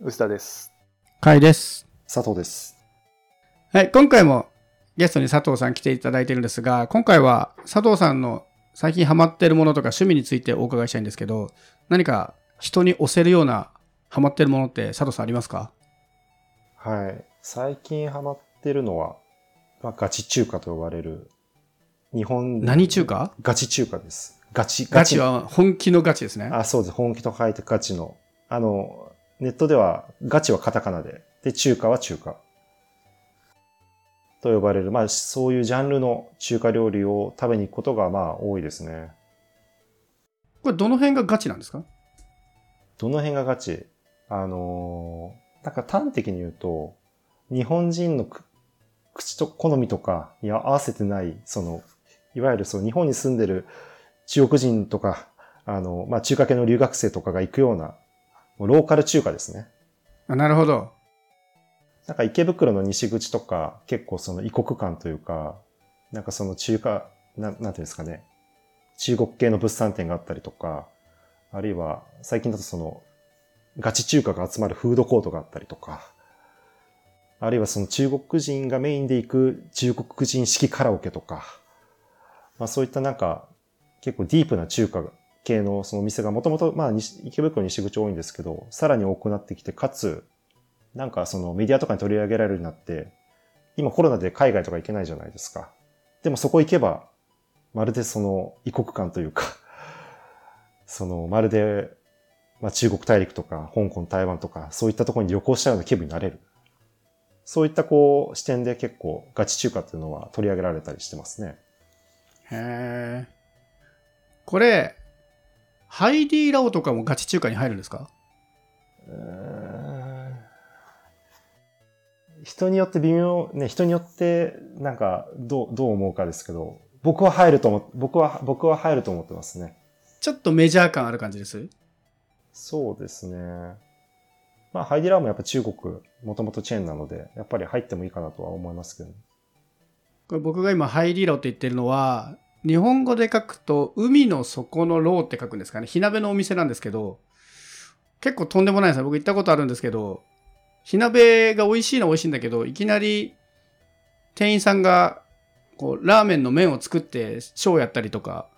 臼田です。かいです。佐藤です。はい、今回もゲストに佐藤さん来ていただいてるんですが、今回は佐藤さんの最近ハマってるものとか趣味についてお伺いしたいんですけど、何か人に押せるようなハマってるものって佐藤さんありますか？はい。最近ハマってるのは、まあ、ガチ中華と呼ばれる、日本、何中華？ガチ中華です。ガチ、ガチは本気のガチですね。あ、そうです。本気と書いてガチの。あの、ネットでは、ガチはカタカナで、で、中華は中華。と呼ばれる、まあ、そういうジャンルの中華料理を食べに行くことが、まあ、多いですね。これどの辺がガチなんですか？どの辺がガチ？あのーなんか端的に言うと、日本人のく口と好みとかに合わせてない、その、いわゆるその日本に住んでる中国人とか、あの、まあ、中華系の留学生とかが行くような、ローカル中華ですね。あなるほど。なんか池袋の西口とか、結構その異国感というか、なんかその中華、なん、なんていうんですかね、中国系の物産展があったりとか、あるいは最近だとその、ガチ中華が集まるフードコートがあったりとか、あるいはその中国人がメインで行く中国人式カラオケとか、まあそういったなんか結構ディープな中華系のそのお店がもともとまあ池袋西口多いんですけど、さらに多くなってきて、かつなんかそのメディアとかに取り上げられるようになって、今コロナで海外とか行けないじゃないですか。でもそこ行けば、まるでその異国感というか、そのまるで、まあ、中国大陸とか香港、台湾とかそういったところに旅行したような気分になれる。そういったこう視点で結構ガチ中華っていうのは取り上げられたりしてますね。へえ。これ、ハイディーラオとかもガチ中華に入るんですか？人によって微妙、ね、人によってなんかどう、どう思うかですけど、僕は入ると思っ、僕は、僕は入ると思ってますね。ちょっとメジャー感ある感じです？そうですね。まあ、ハイディラーもやっぱ中国、もともとチェーンなので、やっぱり入ってもいいかなとは思いますけど。これ僕が今ハイディーラオって言ってるのは日本語で書くと海の底のローって書くんですかね。火鍋のお店なんですけど結構とんでもないですね。僕行ったことあるんですけど火鍋が美味しいのは美味しいんだけどいきなり店員さんがこうラーメンの麺を作ってショーやったりとか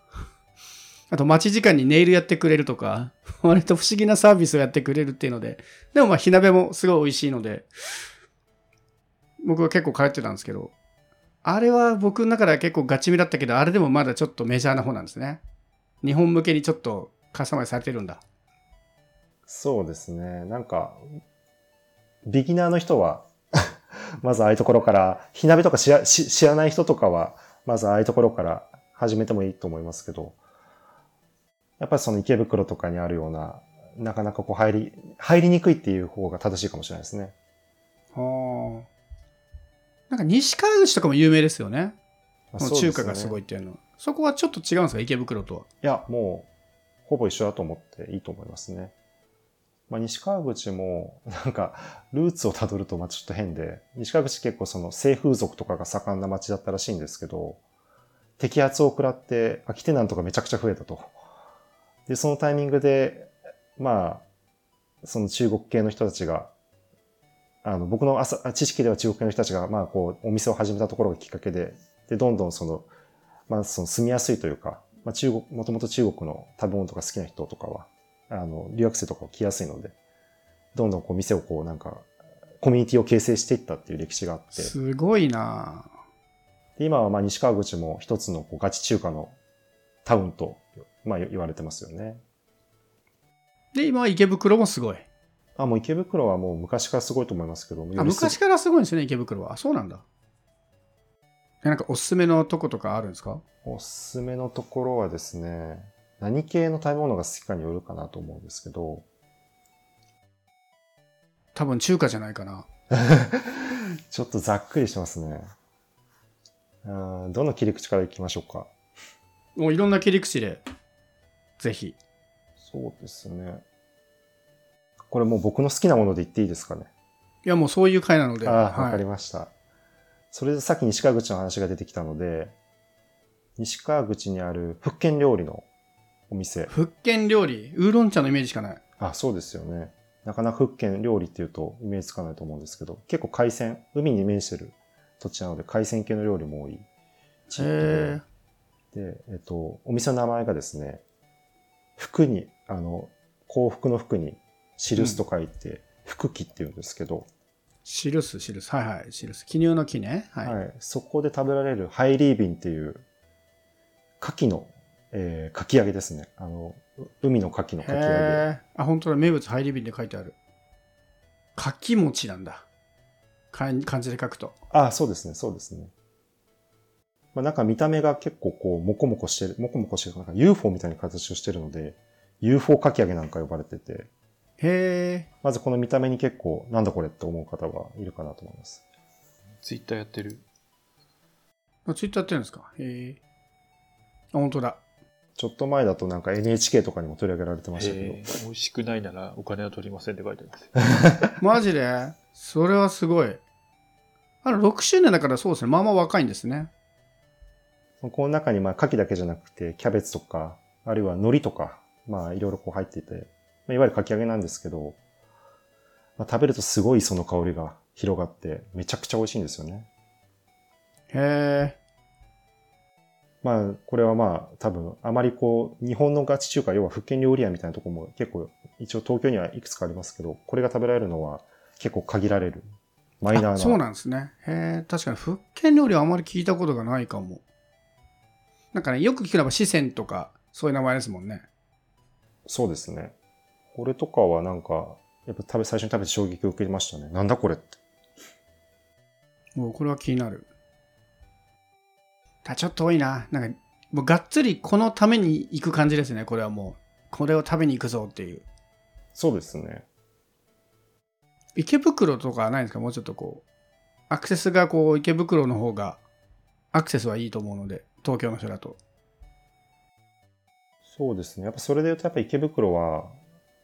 あと待ち時間にネイルやってくれるとか割と不思議なサービスをやってくれるっていうのででもまあ火鍋もすごい美味しいので僕は結構通ってたんですけどあれは僕の中では結構ガチめだったけど、あれでもまだちょっとメジャーな方なんですね。日本向けにちょっとカスタマイズされてるんだ。そうですね。なんか、ビギナーの人は、まずああいうところから、火鍋とか知らし知らない人とかは、まずああいうところから始めてもいいと思いますけど、やっぱりその池袋とかにあるような、なかなかこう入り、入りにくいっていう方が正しいかもしれないですね。はあ。なんか西川口とかも有名ですよね。まあこの中華がすごい。いっていうのは。そこはちょっと違うんですか？池袋とは。いや、もう、ほぼ一緒だと思っていいと思いますね。まあ、西川口も、なんか、ルーツをたどると、まあ、ちょっと変で、西川口結構その、性風俗とかが盛んな街だったらしいんですけど、摘発を食らって、空きテナントがめちゃくちゃ増えたと。で、そのタイミングで、まあ、その中国系の人たちが、あの、僕の朝知識では中国系の人たちが、まあ、こう、お店を始めたところがきっかけで、で、どんどんその、まあ、その住みやすいというか、まあ、中国、もともと中国の食べ物とか好きな人とかは、あの、留学生とか来やすいので、どんどんこう店をこうなんか、コミュニティを形成していったっていう歴史があって、すごいなで今はまあ西川口も一つのこうガチ中華のタウンと、まあ言われてますよね。で、今は池袋もすごい。あ、もう池袋はもう昔からすごいと思いますけど、あ、昔からすごいんですよね、池袋は。あ、そうなんだ。でなんかおすすめのとことかあるんですか？おすすめのところはですね、何系の食べ物が好きかによるかなと思うんですけど、多分中華じゃないかな。ちょっとざっくりしてますね。うんどの切り口からいきましょうか？もういろんな切り口で、ぜひ。そうですね。これもう僕の好きなもので言っていいですかね？いや、もうそういう回なので。ああ、わかはいりました。それでさっき西川口の話が出てきたので、西川口にある福建料理のお店。福建料理、ウーロン茶のイメージしかない。あ、そうですよね。なかなか福建料理っていうとイメージつかないと思うんですけど、結構海鮮、海に面してる土地なので海鮮系の料理も多い地域で、えっと、お店の名前がですね、服に、あの、幸福の服に、印と書いて、福記って言うんですけど、記す、記す。はいはい。記す。記入の記ね。はい。はい、そこで食べられるハイリービンっていう、牡蠣の、えー、かき揚げですね。あの、海の牡蠣のかき揚げ。あ、本当だ。名物ハイリビンで書いてある。かき餅なんだ。漢漢字で書くと。あ、そうですね、そうですね。まあ、なんか見た目が結構こう、もこもこしてる、もこもこしてる、なんか UFO みたいな形をしてるので、UFO かき揚げなんか呼ばれてて、へえ。まずこの見た目に結構、なんだこれって思う方はいるかなと思います。ツイッターやってる？あツイッターやってるんですか？へえ。あ、本当だ。ちょっと前だとなんか NHK とかにも取り上げられてましたけどえ、ー美味しくないならお金は取りませんって書いてあります。マジで？それはすごい。あれ、6周年だからそうですね。まあまあ若いんですね。この中にまあ牡蠣だけじゃなくて、キャベツとか、あるいは海苔とか、まあいろいろこう入っていて、まあ、いわゆるかき揚げなんですけど、まあ、食べるとすごいその香りが広がって、めちゃくちゃ美味しいんですよね。へえ。まあ、これはまあ、多分、あまりこう、日本のガチ中華、要は福建料理屋みたいなところも結構、一応東京にはいくつかありますけど、これが食べられるのは結構限られる、マイナーな。あそうなんですね。へえ。確かに福建料理はあまり聞いたことがないかも。なんかね、よく聞くのは四川とか、そういう名前ですもんね。そうですね。これとかはなんか、やっぱ食べ、最初に食べて衝撃を受けましたね。なんだこれって。もうこれは気になる。あちょっと多いな。なんか、もうがっつりこのために行く感じですね。これはもう。これを食べに行くぞっていう。そうですね。池袋とかはないんですか？もうちょっとこう。アクセスがこう、池袋の方が、アクセスはいいと思うので、東京の人だと。そうですね。やっぱそれで言うと、やっぱ池袋は、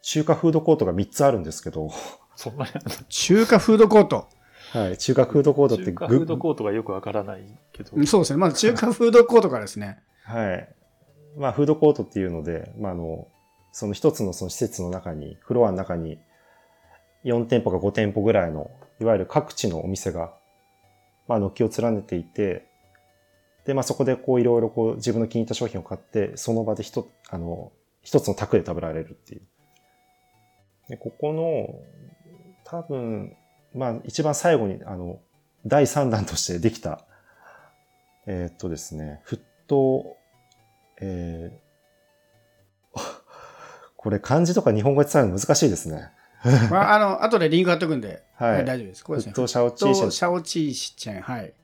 中華フードコートが3つあるんですけど、そんなにあんの中華フードコート。はい。中華フードコートって中華フードコートがよくわからないけど。うんそうですね。まず 中華フードコートからですね。はい。まあ、フードコートっていうので、まあ、あの、その一つのその施設の中に、フロアの中に、4店舗か5店舗ぐらいの、いわゆる各地のお店が、まあ、軒を連ねていて、で、まあ、そこでこう、いろいろこう、自分の気に入った商品を買って、その場で一つ、あの、一つの卓で食べられるっていう。で、ここの、多分、まあ、一番最後に、あの、第3弾としてできた、えーっとですね、沸騰、えー、これ漢字とか日本語で伝えるの難しいですね。まあ、あの、後でリンク貼っとくんで、はい大丈夫です。これですね。沸騰シャオチーシェンシャオチーシェン。はい。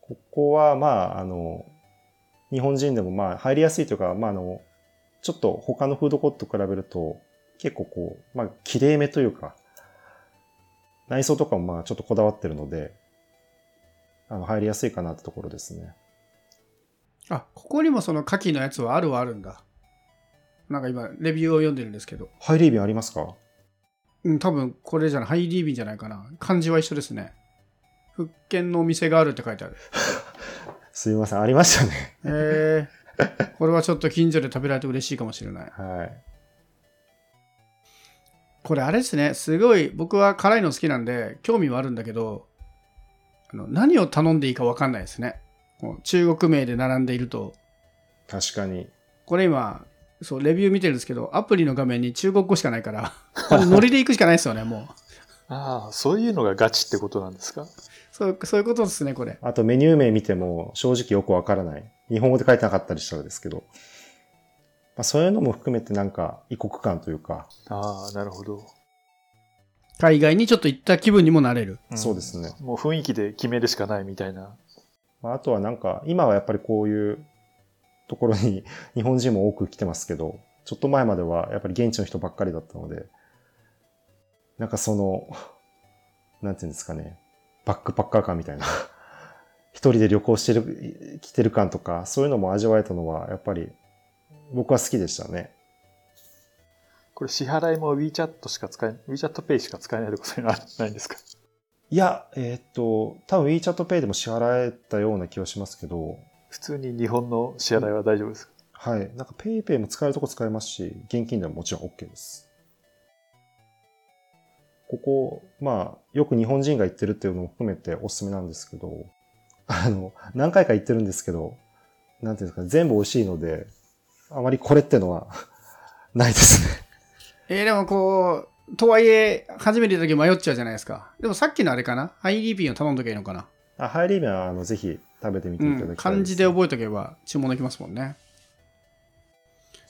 ここは、まあ、あの、日本人でもまあ入りやすいというか、まあ、あの、ちょっと他のフードコートと比べると、結構こう、まあ、綺麗めというか、内装とかもまあちょっとこだわってるので、あの、入りやすいかなってところですね。あ、ここにもその牡蠣のやつはあるはあるんだ。なんか今、レビューを読んでるんですけど。ハイリービンありますか？うん、多分これじゃない、ハイリービンじゃないかな。漢字は一緒ですね。福建のお店があるって書いてある。すみません、ありましたね。えー、これはちょっと近所で食べられて嬉しいかもしれない。はい。これあれですね、すごい僕は辛いの好きなんで、興味はあるんだけど、あの何を頼んでいいか分かんないですね。中国名で並んでいると、確かに。これ今、そう、レビュー見てるんですけど、アプリの画面に中国語しかないから、ノリで行くしかないですよね、もう。ああ、そういうのがガチってことなんですか？そうそういうことですね、これ。あとメニュー名見ても正直よくわからない。日本語で書いてなかったりしたらですけど。まあ、そういうのも含めてなんか異国感というか、ああ、なるほど。海外にちょっと行った気分にもなれる。んそうですね。もう雰囲気で決めるしかないみたいな。まあ、あとはなんか今はやっぱりこういうところに日本人も多く来てますけど、ちょっと前まではやっぱり現地の人ばっかりだったので、なんかその、なんていうんですかね、バックパッカー感みたいな、一人で旅行してる、来てる感とか、そういうのも味わえたのはやっぱり僕は好きでしたね。これ支払いも WeChat しか使え、WeChat Pay しか使えないとかそういうのはないんですか？いや、えーっと、多分 WeChat Pay でも支払えたような気はしますけど、普通に日本の支払いは大丈夫ですか、はい。なんか PayPay も使えるとこ使えますし、現金でももちろん OK です。ここ、まあ、よく日本人が行ってるっていうのも含めておすすめなんですけど、あの、何回か行ってるんですけど、なんていうんですかね、全部美味しいので、あまりこれってのは ないですね。えー、でもこう、とはいえ、初めて行った時迷っちゃうじゃないですか。でもさっきのあれかな？ハイリーピンを頼んどけばいいのかな？あハイリーメンは、あの、ぜひ食べてみていただきたいうん、漢字で覚えとけば注文できますもんね。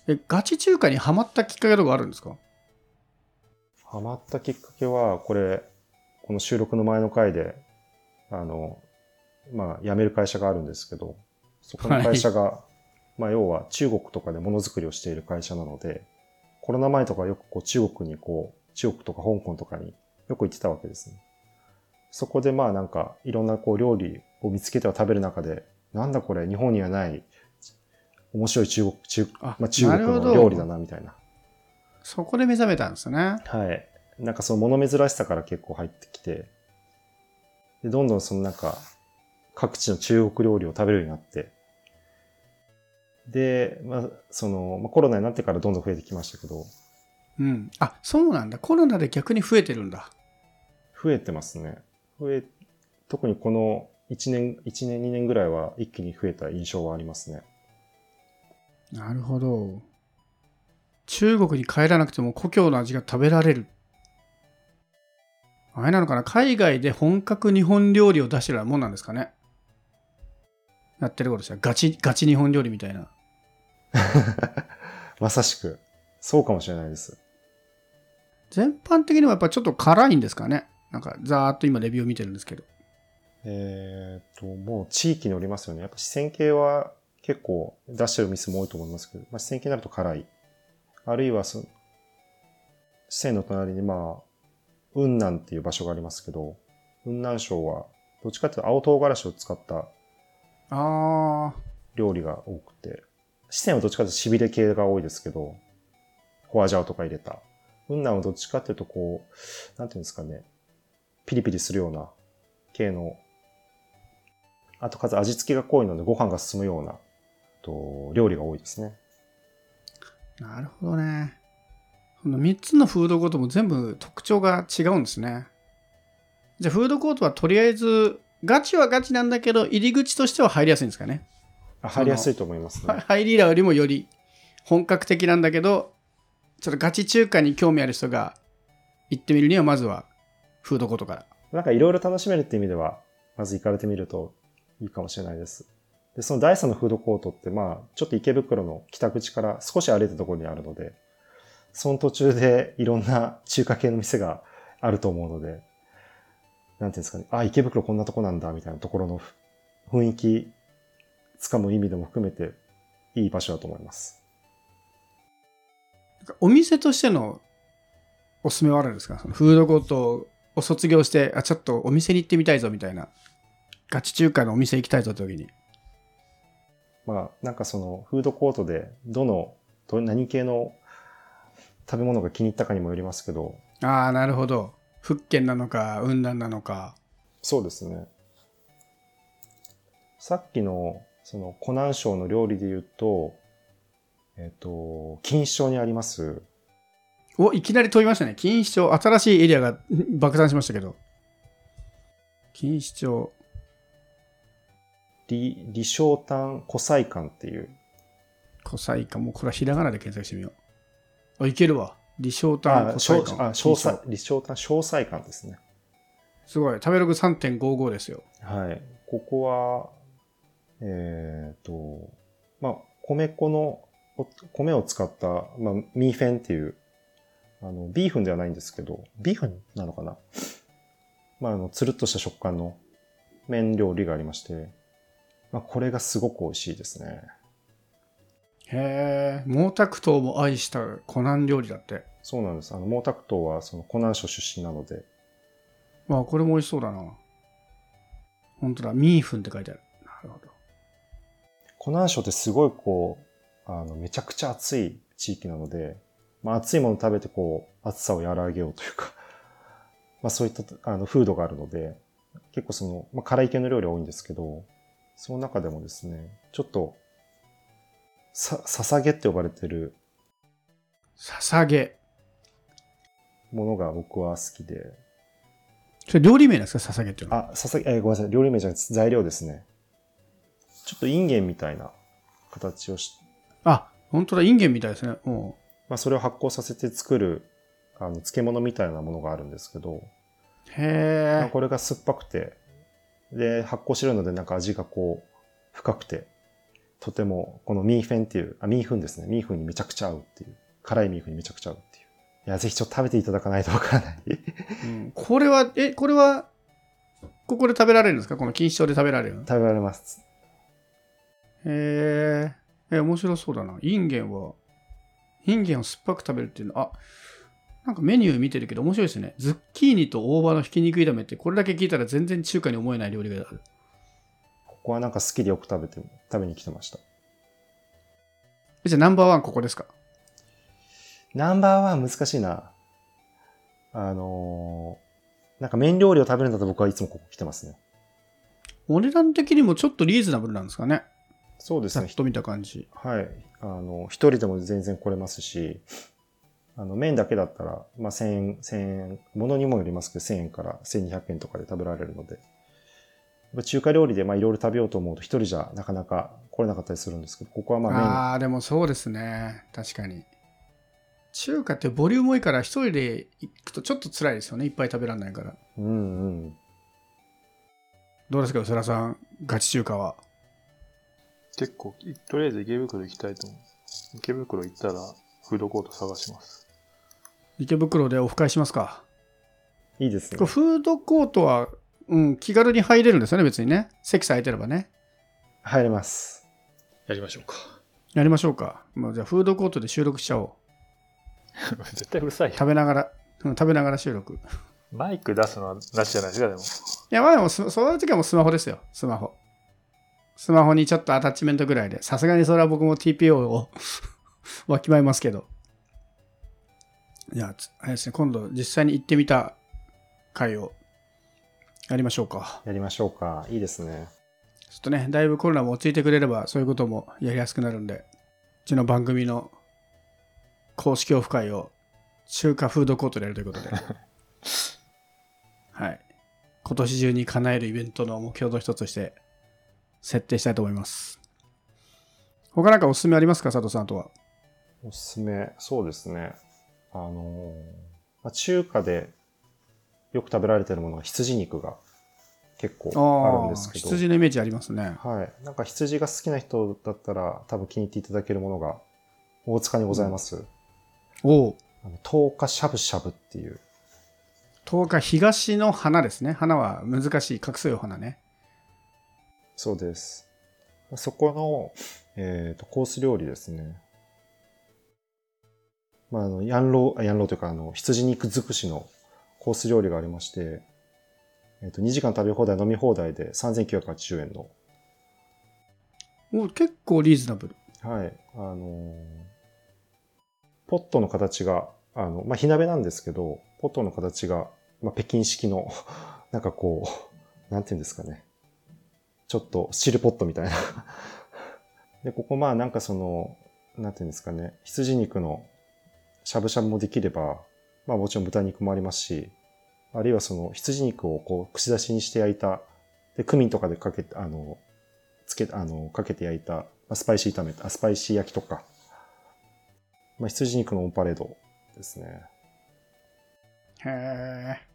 え、ガチ中華にハマったきっかけとかあるんですか？ハマったきっかけは、これ、この収録の前の回で、あの、まあ、辞める会社があるんですけど、そこの会社が、まあ、要は中国とかでものづくりをしている会社なので、コロナ前とかよくこう中国にこう、中国とか香港とかによく行ってたわけですね。そこでまあなんかいろんなこう料理を見つけては食べる中で、なんだこれ日本にはない面白い中国、中あまあ、中国の料理だなみたいな。そこで目覚めたんですね。はい。なんかその物珍しさから結構入ってきて、で、どんどんそのなんか、各地の中国料理を食べるようになって、で、まあ、その、まあ、コロナになってからどんどん増えてきましたけど、うん。あ、そうなんだ。コロナで逆に増えてるんだ。増えてますね。増え、特にこの1年、1年、2年ぐらいは一気に増えた印象はありますね。なるほど。中国に帰らなくても故郷の味が食べられる。あれなのかな海外で本格日本料理を出してるようなもんなんですかねやってることしたらガチ、ガチ日本料理みたいな。まさしく、そうかもしれないです。全般的にはやっぱちょっと辛いんですかねなんかざーっと今レビューを見てるんですけど。えっと、もう地域によりますよね。やっぱ四川系は結構出してる店も多いと思いますけど、まあ、四川系になると辛い。あるいはその、四川の隣にまあ、雲南っていう場所がありますけど、雲南省はどっちかっていうと青唐辛子を使ったあ料理が多くて、四川はどっちかというとしびれ系が多いですけど、ホアジャオとか入れた。雲南はどっちかっていうとこう、なんていうんですかね、ピリピリするような系の、あとかつ味付けが濃いのでご飯が進むような、と料理が多いですね。ー、なるほどね。その3つのフードコートも全部特徴が違うんですね。じゃあフードコートはとりあえずガチはガチなんだけど入り口としては入りやすいんですかね。あ入りやすいと思いますね。ハイリーラーよりもより本格的なんだけど、ちょっとガチ中華に興味ある人が行ってみるにはまずはフードコートから。なんかいろいろ楽しめるって意味では、まず行かれてみるといいかもしれないです。で、その第三のフードコートって、まあ、ちょっと池袋の北口から少し歩いたところにあるので、その途中でいろんな中華系の店があると思うので、なんていうんですかね、あ、池袋こんなとこなんだ、みたいなところの雰囲気つかむ意味でも含めていい場所だと思います。お店としてのおすすめはあるんですか？そのフードコートを卒業して、あ、ちょっとお店に行ってみたいぞみたいな。ガチ中華のお店行きたいぞって時に。まあ、なんかそのフードコートでどの、ど何系の食べ物が気に入ったかにもよりますけど、ああ、なるほど。福建なのか、雲南なのか。そうですね。さっきの、その、湖南省の料理で言うと、えっ、と、錦糸町にあります、お、いきなり飛びましたね。錦糸町、新しいエリアが 爆弾しましたけど。錦糸町。李、李承丹古菜館っていう、古菜館。もうこれはひらがなで検索してみよう。あ、いけるわ。李承丹あ、古小菜館。あ、小菜錦糸町、李承丹小菜館ですね。すごい。食べログ3.55ですよ。はい。ここは、えっ、と、まあ、米粉の、お米を使った、まあ、ミーフェンっていう、あの、ビーフンではないんですけど、ビーフンなのかなまあ、あの、つるっとした食感の麺料理がありまして、まあ、これがすごく美味しいですね。へえ。毛沢東も愛した湖南料理だって。そうなんです。あの、毛沢東はその湖南省出身なので、まあ、これも美味しそうだな。本当だ。ミーフンって書いてある。なるほど。湖南省ってすごいこう、あの、めちゃくちゃ暑い地域なので、まあ暑いもの食べてこう、暑さを和らげようというか、まあそういったあの風土があるので、結構その、まあ辛い系の料理は多いんですけど、その中でもですね、ちょっと、さ、ささげって呼ばれてる、ささげ。ものが僕は好きで。それ料理名なんですか？ささげっていうのは。あ、ささえーごめんなさい。料理名じゃなくて材料ですね。ちょっとインゲンみたいな形をし、あ、本当だ、インゲンみたいですね。うん。まあ、それを発酵させて作る、あの、漬物みたいなものがあるんですけど、まあへえ。これが酸っぱくて、で、発酵してるのでなんか味がこう、深くて、とても、このミーフェンっていう、あ、ミーフンですね。ミーフンにめちゃくちゃ合うっていう。辛いミーフンにめちゃくちゃ合うっていう。いや、ぜひちょっと食べていただかないとわからない。うんこれは、え、これは、ここで食べられるんですか？この錦糸町で食べられるの？食べられます。へえ。え、面白そうだな。インゲンは、インゲンを酸っぱく食べるっていうの、あ、なんかメニュー見てるけど面白いですね。ズッキーニと大葉のひき肉炒めって、これだけ聞いたら全然中華に思えない料理がある。ここはなんか好きでよく食べて、食べに来てました。えじゃあナンバーワンここですか？ナンバーワン難しいな。あのーなんか麺料理を食べるんだと僕はいつもここ来てますね。お値段的にもちょっとリーズナブルなんですかね？そうですね。ざっと見た感じ。はい。あの、一人でも全然来れますし、あの、麺だけだったら、まあ、1000円、1000円、ものにもよりますけど、1000円から1200円とかで食べられるので、中華料理で、まあ、いろいろ食べようと思うと、一人じゃなかなか来れなかったりするんですけど、ここはまあ、麺、ああー、でもそうですね。確かに。中華ってボリューム多いから一人で行くとちょっと辛いですよね。いっぱい食べられないから。うんうん。どうですか、宇佐さん？ガチ中華は。結構、いとりあえず池袋行きたいと思う。池袋行ったら、フードコート探します。池袋でオフ会しますか。いいですねこれ。フードコートは、うん、気軽に入れるんですよね、別にね。席さえ空いてればね。入れます。やりましょうか。やりましょうか。まあ、じゃあ、フードコートで収録しちゃおう。絶対うるさいよ。食べながら、うん、食べながら収録。いマイク出すのはなしじゃないですか、でも。や、まあでもス、そういう時はもうスマホですよ、スマホ。スマホにちょっとアタッチメントぐらいで。さすがにそれは僕も TPO を わきまえますけど。いや、つあれですね、今度実際に行ってみた回をやりましょうか。やりましょうか。いいですね。ちょっとね、だいぶコロナも落ち着いてくれれば、そういうこともやりやすくなるんで、うちの番組の公式オフ会を中華フードコートでやるということで、はい。今年中に叶えるイベントの目標の一つとして設定したいと思います。他なんかおすすめありますか？佐藤さんとは。おすすめ、そうですね。あのーまあ、中華でよく食べられてるものは羊肉が結構あるんですけど。羊のイメージありますね。はい。なんか羊が好きな人だったら多分気に入っていただけるものが大塚にございます。おお。あの10日しゃぶしゃぶっていう。10日東の花ですね。花は難しい、隠すよ花ね。そうです。そこの、えー、とコース料理ですね。まあ、あの、ヤンロー、あヤンローというか、あの、羊肉尽くしのコース料理がありまして、えっ、と、2時間食べ放題、飲み放題で3980円の。お結構リーズナブル。はい。あのーポットの形が、あの、まあ、火鍋なんですけど、ポットの形が、まあ、北京式の、なんかこう、なんていうんですかね。ちょっと汁ポットみたいな。で、ここまあなんかその、なんていうんですかね。羊肉のしゃぶしゃぶもできれば、まあもちろん豚肉もありますし、あるいはその羊肉をこう串刺しにして焼いた、で、クミンとかでかけて、あの、つけ、あの、かけて焼いた、まあスパイシー炒め、あ、スパイシー焼きとか、まあ羊肉のオンパレードですね。へえ。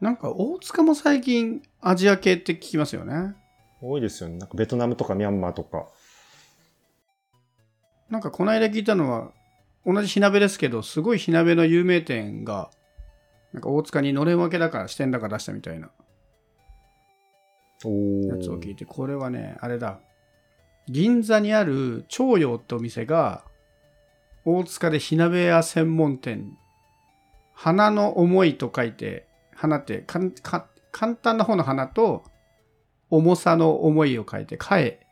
なんか大塚も最近アジア系って聞きますよね。多いですよね。なんかベトナムとかミャンマーとか。なんかこの間聞いたのは同じ火鍋ですけどすごい火鍋の有名店がなんか大塚にのれん分けだから支店だから出したみたいな。おやつを聞いてこれはねあれだ。銀座にある長陽ってお店が大塚で火鍋屋専門店。花の思いと書いて花ってかんか簡単な方の花と重さの思いを書いてかえ。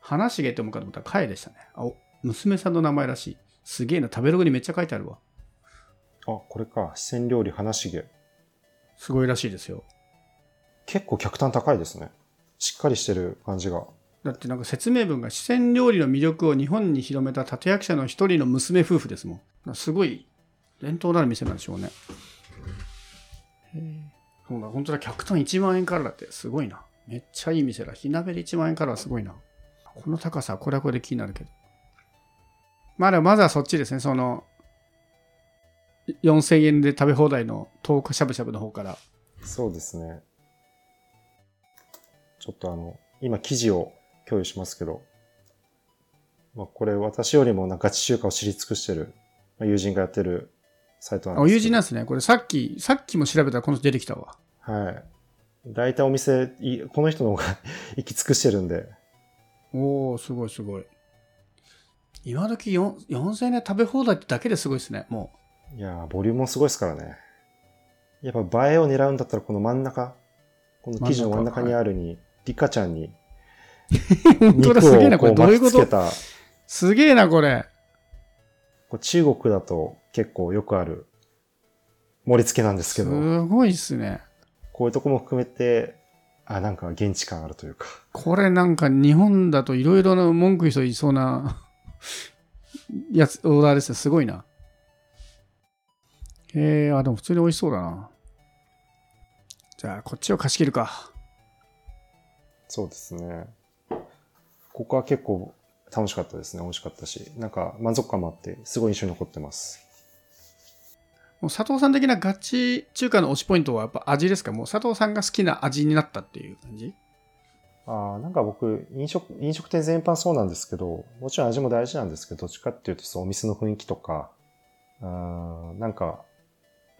花重って思うかと思ったらかえでしたね。あお娘さんの名前らしい。すげえな。食べログにめっちゃ書いてあるわあ、これか。四川料理花重。すごいらしいですよ結構客単高いですね。しっかりしてる感じが。だってなんか説明文が四川料理の魅力を日本に広めた立役者の一人の娘夫婦ですもん。すごい伝統のある店なんでしょうね。そうだ、本当だ、客単1万円からだって、すごいな。めっちゃいい店だ。火鍋で1万円からはすごいな。この高さ、これはこれで気になるけど。まあでもまずはそっちですね、その、4000円で食べ放題の豆腐しゃぶしゃぶの方から。そうですね。ちょっとあの、今記事を共有しますけど、まあ、これ私よりもなんかガチ中華を知り尽くしてる、まあ、友人がやってるサイトなんですけど。友人なんですね。これさっき、さっきも調べたらこの人出てきたわ。はい。大体お店、いこの人の方が 行き尽くしてるんで、おー、すごいすごい。今時4 4000円で食べ放題ってだけですごいですね、もいやー、ボリュームもすごいですからね。やっぱ映えを狙うんだったらこの真ん中、この記事の真ん中にあるに、リカちゃんに 肉だ、すげえな、これをこうどういうこと？巻きつけた、すげえな、これ。こう中国だと結構よくある盛り付けなんですけすど、ごいっすね。こういうとこも含めて、あ、なんか現地感あるというか。これなんか日本だといろいろな文句人いそうな やつ、オーダーですね。すごいな。えー、あ、でも普通に美味しそうだな。じゃあ、こっちを貸し切るか。そうですね。ここは結構楽しかったですね。美味しかったし、なんか満足感もあって、すごい印象に残ってます。もう佐藤さん的なガチ中華の推しポイントはやっぱ味ですか？もう佐藤さんが好きな味になったっていう感じ？ああ、なんか僕、飲食、飲食店全般そうなんですけど、もちろん味も大事なんですけど、どっちかっていうと、そう、お店の雰囲気とか、あーなんか、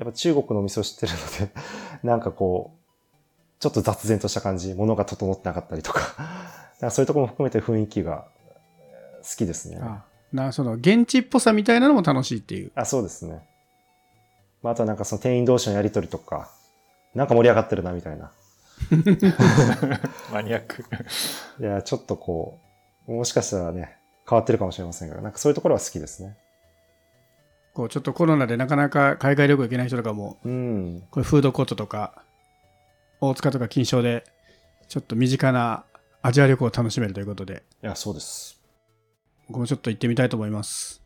やっぱ中国のお店を知ってるので、なんかこう、ちょっと雑然とした感じ、物が整ってなかったりとか、なんかそういうところも含めて雰囲気がえー好きですね。あなその現地っぽさみたいなのも楽しいっていう。あ、そうですね。まあ、あとはなんかその店員同士のやりとりとか、なんか盛り上がってるなみたいな。マニアック。いや、ちょっとこう、もしかしたらね、変わってるかもしれませんが、なんかそういうところは好きですね。こうちょっとコロナでなかなか海外旅行行けない人とかも、うん。これフードコートとか、大塚とか金賞で、ちょっと身近なアジア旅行を楽しめるということで、いや、そうです。僕もちょっと行ってみたいと思います。